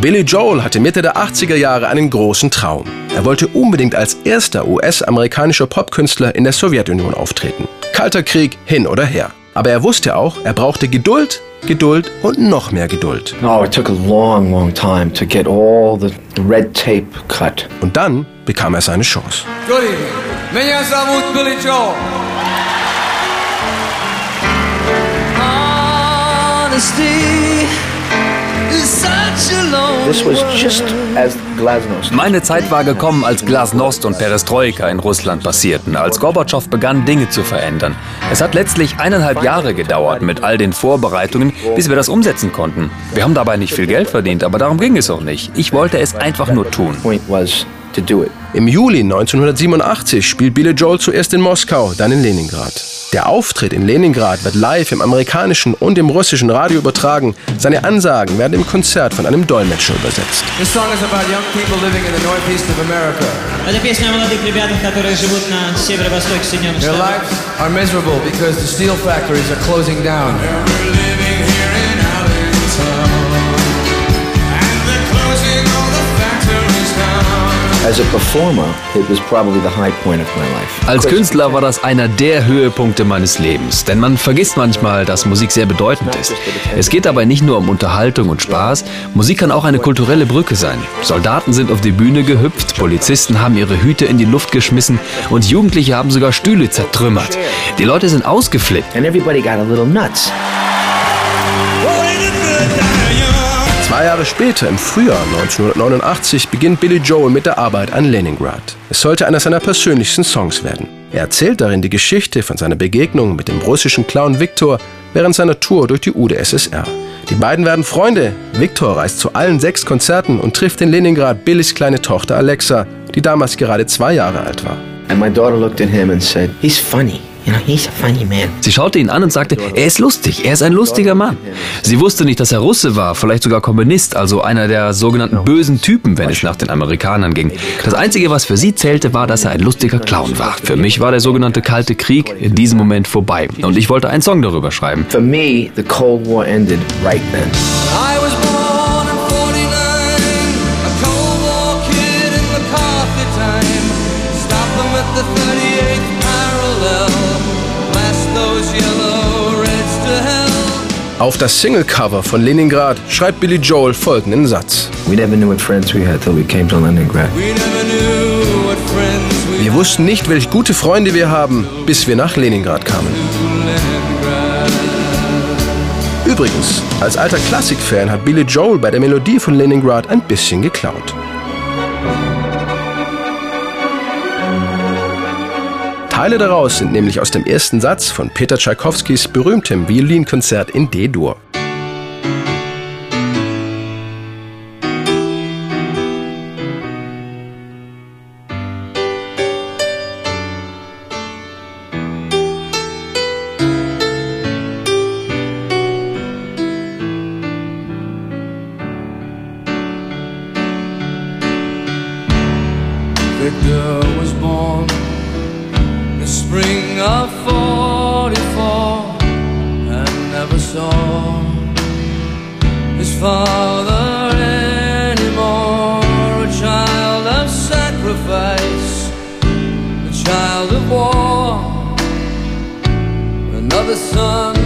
Billy Joel hatte Mitte der 80er Jahre einen großen Traum. Er wollte unbedingt als erster US-amerikanischer Popkünstler in der Sowjetunion auftreten. Kalter Krieg hin oder her. Aber er wusste auch, er brauchte Geduld, Geduld und noch mehr Geduld. Oh, it took a long, long time to get all the red tape cut. Und dann bekam er seine Chance. Good evening. Меня зовут Billy Joel. This Meine Zeit war gekommen, als Glasnost und Perestroika in Russland passierten, als Gorbatschow begann, Dinge zu verändern. Es hat letztlich eineinhalb Jahre gedauert mit all den Vorbereitungen, bis wir das umsetzen konnten. Wir haben dabei nicht viel Geld verdient, aber darum ging es auch nicht. Ich wollte es einfach nur tun. Im Juli 1987 spielt Billy Joel zuerst in Moskau, dann in Leningrad. Der Auftritt in Leningrad wird live im amerikanischen und im russischen Radio übertragen. Seine Ansagen werden im Konzert von einem Dolmetscher übersetzt. This song is about young people living in the northeast of America. Это песня о молодых ребятах, которые живут на северо-востоке Соединенных Their Штатов. lives are miserable because the steel factories are closing down. Als Künstler war das einer der Höhepunkte meines Lebens, denn man vergisst manchmal, dass Musik sehr bedeutend ist. Es geht dabei nicht nur um Unterhaltung und Spaß, Musik kann auch eine kulturelle Brücke sein. Soldaten sind auf die Bühne gehüpft, Polizisten haben ihre Hüte in die Luft geschmissen und Jugendliche haben sogar Stühle zertrümmert. Die Leute sind ausgeflippt. And everybody got a little nuts. Zwei Jahre später, im Frühjahr 1989, beginnt Billy Joel mit der Arbeit an Leningrad. Es sollte einer seiner persönlichsten Songs werden. Er erzählt darin die Geschichte von seiner Begegnung mit dem russischen Clown Viktor während seiner Tour durch die UdSSR. Die beiden werden Freunde. Viktor reist zu allen sechs Konzerten und trifft in Leningrad Billys kleine Tochter Alexa, die damals gerade zwei Jahre alt war. And my daughter looked at him and said, He's funny. You know, he's a funny man. Sie schaute ihn an und sagte, er ist lustig, er ist ein lustiger Mann. Sie wusste nicht, dass er Russe war, vielleicht sogar Kommunist, also einer der sogenannten bösen Typen, wenn es nach den Amerikanern ging. Das Einzige, was für sie zählte, war, dass er ein lustiger Clown war. Für mich war der sogenannte Kalte Krieg in diesem Moment vorbei und ich wollte einen Song darüber schreiben. For me, the Cold War ended right then. I was born Auf das Singlecover von Leningrad schreibt Billy Joel folgenden Satz. Wir wussten nicht, welch gute Freunde wir haben, bis wir nach Leningrad kamen. Übrigens, als alter Klassikfan hat Billy Joel bei der Melodie von Leningrad ein bisschen geklaut. Teile daraus sind nämlich aus dem ersten Satz von Peter Tschaikowskis berühmtem Violinkonzert in D-Dur. Victor was born spring of 44 and never saw his father anymore. A child of sacrifice, a child of war, another son